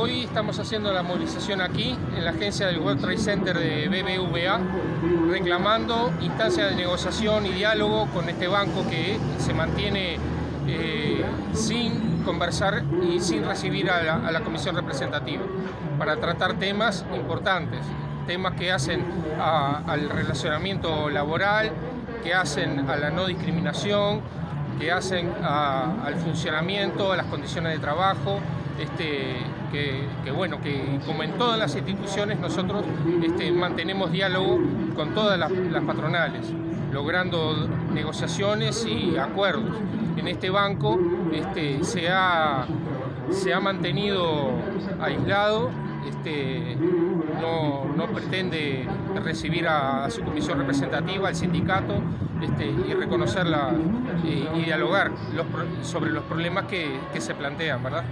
Hoy estamos haciendo la movilización aquí, en la agencia del World Trade Center de BBVA, reclamando instancias de negociación y diálogo con este banco que se mantiene eh, sin conversar y sin recibir a la, comisión representativa, para tratar temas importantes, temas que hacen al relacionamiento laboral, que hacen a la no discriminación, que hacen al funcionamiento, a las condiciones de trabajo, este, que, bueno, que como en todas las instituciones nosotros este, mantenemos diálogo con todas las, patronales, logrando negociaciones y acuerdos. En este banco este, se, ha, se ha mantenido aislado no, pretende recibir a, su comisión representativa, al sindicato, y reconocerla y, dialogar sobre los problemas que, que se plantean, ¿verdad?